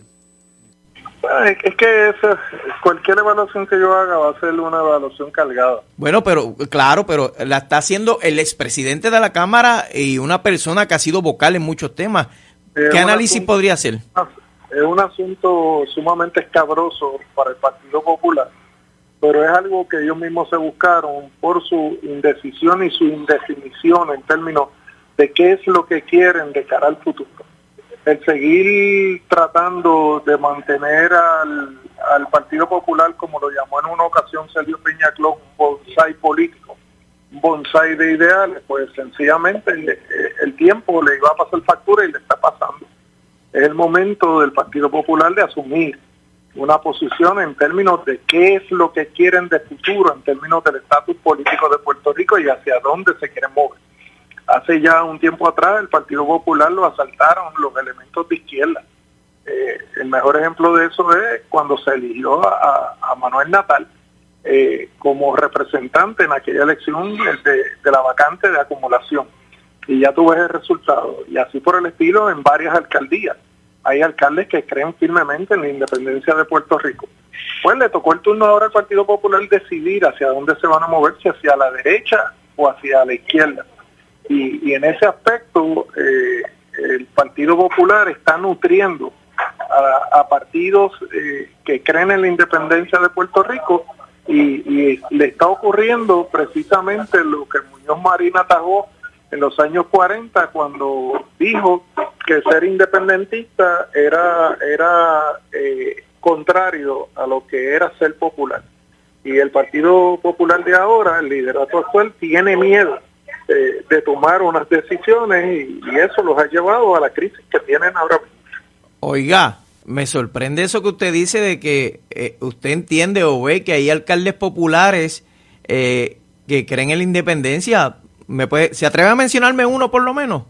Es que cualquier evaluación que yo haga va a ser una evaluación cargada. Bueno, pero claro, pero la está haciendo el expresidente de la Cámara y una persona que ha sido vocal en muchos temas. ¿Qué análisis podría hacer? Es un asunto sumamente escabroso para el Partido Popular pero es algo que ellos mismos se buscaron por su indecisión y su indefinición en términos de qué es lo que quieren de cara al futuro. El seguir tratando de mantener al, Partido Popular, como lo llamó en una ocasión Sergio Peñaclón, un bonsai político, un bonsai de ideales, pues sencillamente el, el tiempo le iba a pasar factura y le está pasando. Es el momento del Partido Popular de asumir una posición en términos de qué es lo que quieren de futuro, en términos del estatus político de Puerto Rico y hacia dónde se quieren mover. hace ya un tiempo atrás el Partido Popular lo asaltaron los elementos de izquierda. Eh, el mejor ejemplo de eso es cuando se eligió a, Manuel Natal eh, como representante en aquella elección de, la vacante de acumulación. Y ya tú ves el resultado. Y así por el estilo en varias alcaldías. Hay alcaldes que creen firmemente en la independencia de Puerto Rico. Pues le tocó el turno ahora al Partido Popular decidir hacia dónde se van a mover, si hacia la derecha o hacia la izquierda. Y, en ese aspecto, eh, el Partido Popular está nutriendo a, partidos eh, que creen en la independencia de Puerto Rico y, le está ocurriendo precisamente lo que Muñoz Marín atajó en los años 40 cuando dijo que ser independentista era, era eh, contrario a lo que era ser popular. Y el Partido Popular de ahora, el liderato actual, tiene miedo de tomar unas decisiones y, eso los ha llevado a la crisis que tienen ahora mismo. Oiga, me sorprende eso que usted dice de que eh, usted entiende o ve que hay alcaldes populares eh, que creen en la independencia. ¿Me puede, ¿Se atreve a mencionarme uno por lo menos?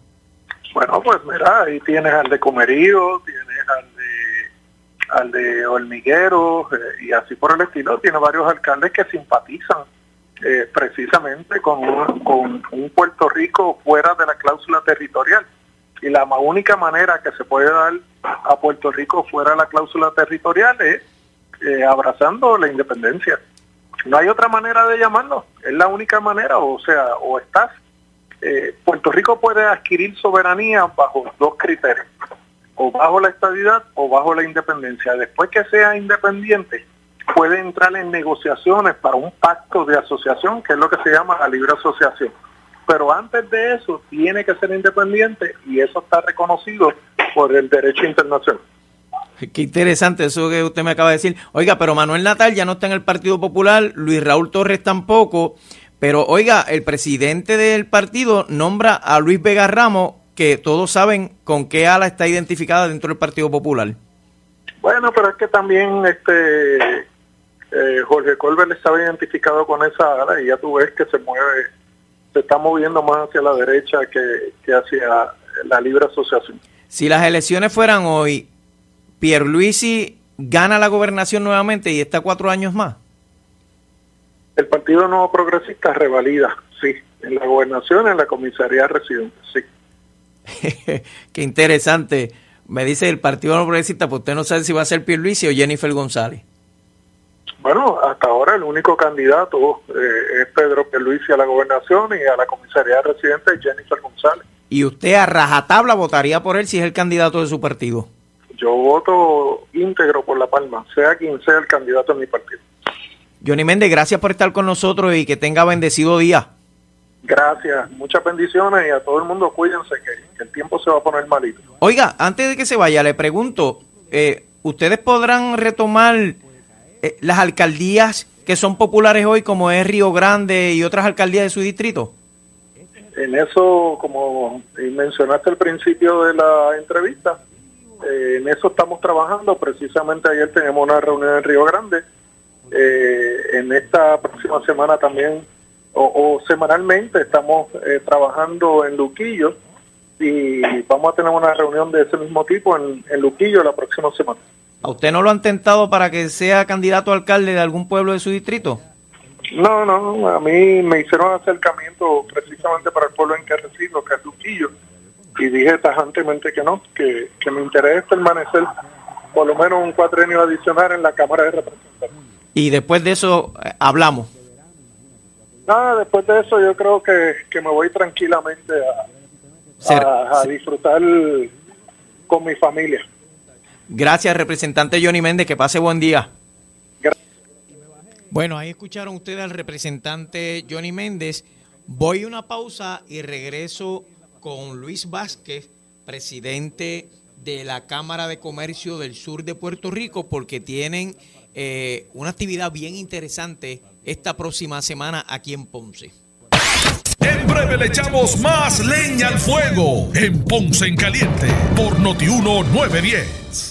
Bueno, pues mira, ahí tienes al de Comerío, tienes al de, al de Hormiguero eh, y así por el estilo. Tiene varios alcaldes que simpatizan precisamente con con un Puerto Rico fuera de la cláusula territorial y la única manera que se puede dar a Puerto Rico fuera de la cláusula territorial es eh, abrazando la independencia. No hay otra manera de llamarlo, es la única manera, o sea, o estás. Eh, Puerto Rico puede adquirir soberanía bajo dos criterios, o bajo la estabilidad o bajo la independencia. Después que sea independiente, puede entrar en negociaciones para un pacto de asociación, que es lo que se llama la libre asociación pero antes de eso tiene que ser independiente y eso está reconocido por el derecho internacional. Qué interesante eso que usted me acaba de decir. Oiga, pero Manuel Natal ya no está en el Partido Popular, Luis Raúl Torres tampoco, pero oiga, el presidente del partido nombra a Luis Vega Ramos, que todos saben con qué ala está identificada dentro del Partido Popular. Bueno, pero es que también este eh, Jorge Colbert estaba identificado con esa ala y ya tú ves que se mueve se está moviendo más hacia la derecha que, hacia la libre asociación. Si las elecciones fueran hoy, Pierluisi gana la gobernación nuevamente y está cuatro años más. El Partido Nuevo Progresista revalida, sí, en la gobernación, en la comisaría residente, sí. Qué interesante. Me dice el Partido Nuevo Progresista, pues usted no sabe si va a ser Pierluisi o Jennifer González. Bueno, hasta ahora el único candidato eh, es Pedro Pierluisi a la gobernación y a la comisaría residente Jennifer González. ¿Y usted a rajatabla votaría por él si es el candidato de su partido? Yo voto íntegro por La Palma, sea quien sea el candidato de mi partido. Johnny Méndez, gracias por estar con nosotros y que tenga bendecido día. Gracias, muchas bendiciones y a todo el mundo cuídense que, el tiempo se va a poner malito. Oiga, antes de que se vaya, le pregunto, eh, ¿ustedes podrán retomar eh, las alcaldías que son populares hoy, como es Río Grande y otras alcaldías de su distrito? En eso, como mencionaste al principio de la entrevista, eh, en eso estamos trabajando. Precisamente ayer tenemos una reunión en Río Grande. Eh, en esta próxima semana también, o, semanalmente, estamos trabajando en Luquillo y vamos a tener una reunión de ese mismo tipo en Luquillo la próxima semana. ¿A usted no lo han tentado para que sea candidato a alcalde de algún pueblo de su distrito? No, no, a mí me hicieron acercamiento precisamente para el pueblo en que resido, que es Luquillo, y dije tajantemente que no, que, que me interesa permanecer por lo menos un cuatrenio adicional en la Cámara de Representantes. Y después de eso eh, hablamos. Nada, después de eso yo creo que, me voy tranquilamente a, a disfrutar con mi familia. Gracias, representante Johnny Méndez. Que pase buen día. Bueno, ahí escucharon ustedes al representante Johnny Méndez. Voy a una pausa y regreso con Luis Vázquez, presidente de la Cámara de Comercio del Sur de Puerto Rico, porque tienen eh, una actividad bien interesante esta próxima semana aquí en Ponce. En breve le echamos más leña al fuego en Ponce en Caliente por Notiuno 910.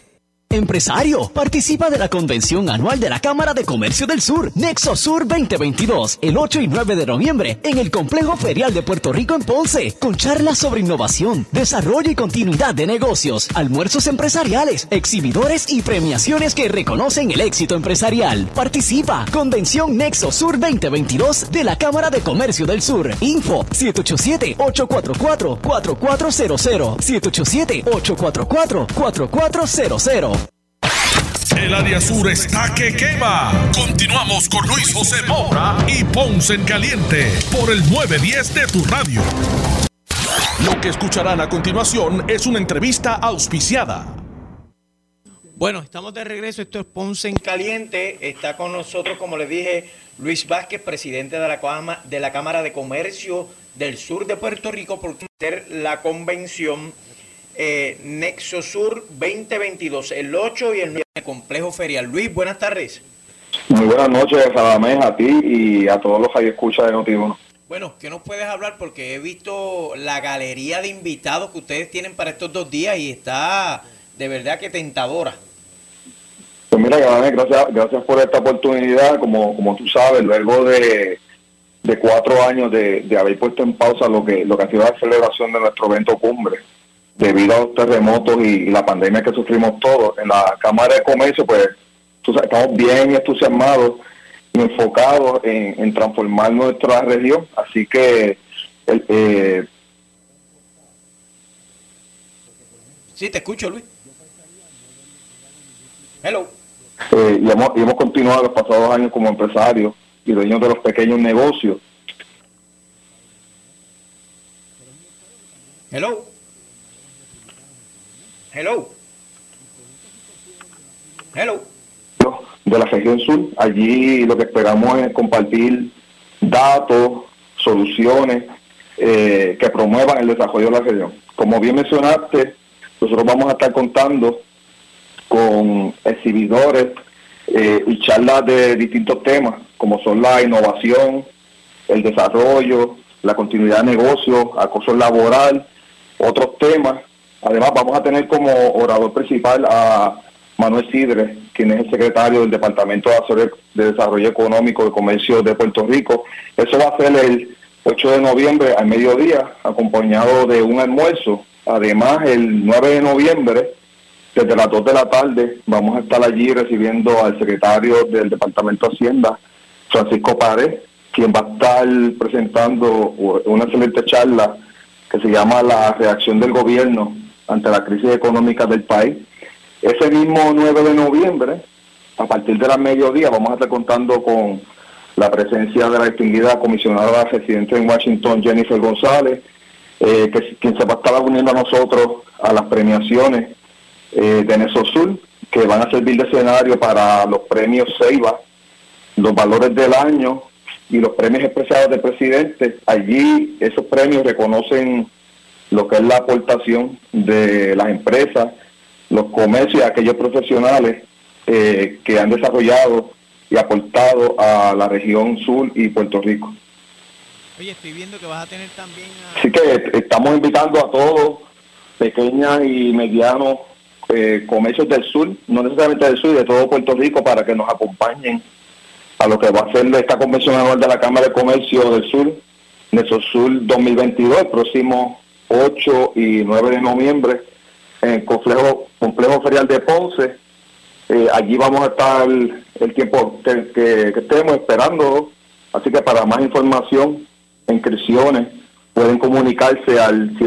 Empresario, participa de la convención anual de la Cámara de Comercio del Sur, Nexo Sur 2022, el 8 y 9 de noviembre, en el Complejo Ferial de Puerto Rico en Ponce, con charlas sobre innovación, desarrollo y continuidad de negocios, almuerzos empresariales, exhibidores y premiaciones que reconocen el éxito empresarial. Participa, Convención Nexo Sur 2022 de la Cámara de Comercio del Sur. Info 787-844-4400, 787-844-4400. El área sur está que quema. Continuamos con Luis José Moura y Ponce en Caliente por el 910 de tu radio. Lo que escucharán a continuación es una entrevista auspiciada. Bueno, estamos de regreso. Esto es Ponce en Caliente. Está con nosotros, como les dije, Luis Vázquez, presidente de la, de la Cámara de Comercio del Sur de Puerto Rico, por la convención eh, Nexo Sur 2022, el 8 y el 9 Complejo Ferial. Luis, buenas tardes. Muy buenas noches, Radamés, a ti y a todos los que escucha de Notiuno. Bueno, ¿qué nos puedes hablar? Porque he visto la galería de invitados que ustedes tienen para estos dos días y está de verdad que tentadora. Pues mira, gracias, gracias por esta oportunidad. Como, como tú sabes, luego de, de cuatro años de, de, haber puesto en pausa lo que, lo que ha sido la celebración de nuestro evento cumbre, debido a los terremotos y, la pandemia que sufrimos todos. En la Cámara de Comercio, pues estamos bien entusiasmados y enfocados en, transformar nuestra región. Así que... Eh, sí, te escucho, Luis. Hello. Eh, y, hemos, y hemos continuado los pasados años como empresarios y dueños de los pequeños negocios. Hello. Hello. Hello. De la región sur. Allí lo que esperamos es compartir datos, soluciones eh, que promuevan el desarrollo de la región. Como bien mencionaste, nosotros vamos a estar contando con exhibidores eh, y charlas de distintos temas, como son la innovación, el desarrollo, la continuidad de negocios, acoso laboral, otros temas Además, vamos a tener como orador principal a Manuel Sidre, quien es el secretario del Departamento de Desarrollo Económico y Comercio de Puerto Rico. Eso va a ser el 8 de noviembre al mediodía, acompañado de un almuerzo. Además, el 9 de noviembre, desde las 2 de la tarde, vamos a estar allí recibiendo al secretario del Departamento de Hacienda, Francisco Párez, quien va a estar presentando una excelente charla que se llama La reacción del gobierno ante la crisis económica del país. Ese mismo 9 de noviembre, a partir de la mediodía, vamos a estar contando con la presencia de la distinguida comisionada residente en Washington, Jennifer González, eh, que, quien se va a estar uniendo a nosotros a las premiaciones eh, de Nesosur, que van a servir de escenario para los premios Ceiba, los valores del año y los premios especiales del presidente. Allí esos premios reconocen lo que es la aportación de las empresas, los comercios y aquellos profesionales eh, que han desarrollado y aportado a la región sur y Puerto Rico. Oye, estoy viendo que vas a tener también... Así que estamos invitando a todos, pequeñas y medianos eh, comercios del sur, no necesariamente del sur, de todo Puerto Rico, para que nos acompañen a lo que va a ser esta convención anual de la Cámara de Comercio del Sur, Sur 2022, el próximo 8 y 9 de noviembre en el complejo, complejo ferial de Ponce. Eh, allí vamos a estar el, tiempo que, estemos esperando. Así que para más información, inscripciones, pueden comunicarse al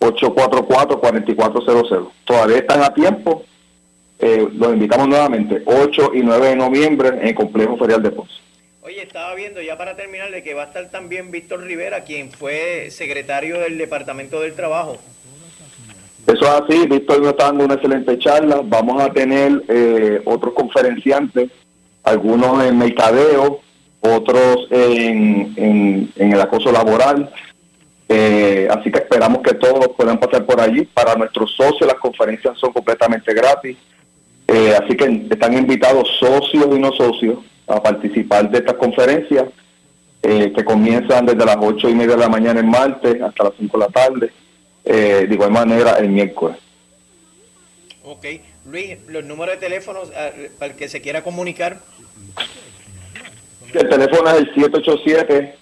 787-844-4400. Todavía están a tiempo. Eh, los invitamos nuevamente, 8 y 9 de noviembre en el complejo ferial de Ponce. Oye, estaba viendo ya para terminar de que va a estar también Víctor Rivera, quien fue secretario del Departamento del Trabajo. Eso es así, Víctor nos está dando una excelente charla. Vamos a tener eh, otros conferenciantes, algunos en mercadeo, otros en, en, el acoso laboral. Eh, así que esperamos que todos puedan pasar por allí. Para nuestros socios las conferencias son completamente gratis. Eh, así que están invitados socios y no socios a participar de estas conferencias que comienzan desde las ocho y media de la mañana en martes hasta las 5 de la tarde. Eh, de igual manera el miércoles. Ok, Luis, los números de teléfono ah, para el que se quiera comunicar. El teléfono es el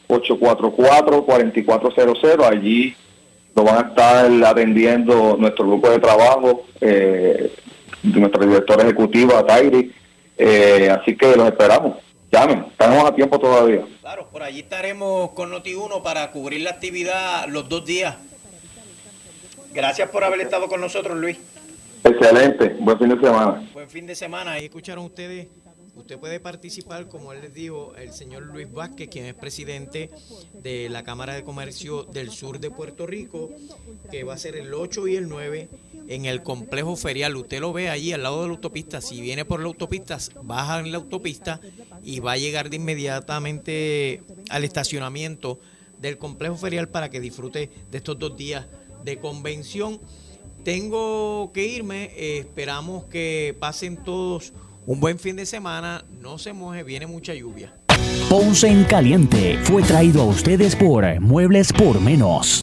787-844-4400. Allí lo van a estar atendiendo nuestro grupo de trabajo, eh, nuestro director ejecutivo, Tairi. Eh, así que los esperamos. Llamen, estamos a tiempo todavía. Claro, por allí estaremos con Noti1 para cubrir la actividad los dos días. Gracias por haber estado con nosotros, Luis. Excelente, buen fin de semana. Buen fin de semana. Ahí escucharon ustedes. Usted puede participar, como él les dijo, el señor Luis Vázquez, quien es presidente de la Cámara de Comercio del Sur de Puerto Rico, que va a ser el 8 y el 9 en el complejo ferial. Usted lo ve allí al lado de la autopista. Si viene por la autopista, baja en la autopista y va a llegar de inmediatamente al estacionamiento del complejo ferial para que disfrute de estos dos días de convención. Tengo que irme, eh, esperamos que pasen todos un buen fin de semana, no se moje, viene mucha lluvia. Ponce en Caliente fue traído a ustedes por Muebles por Menos.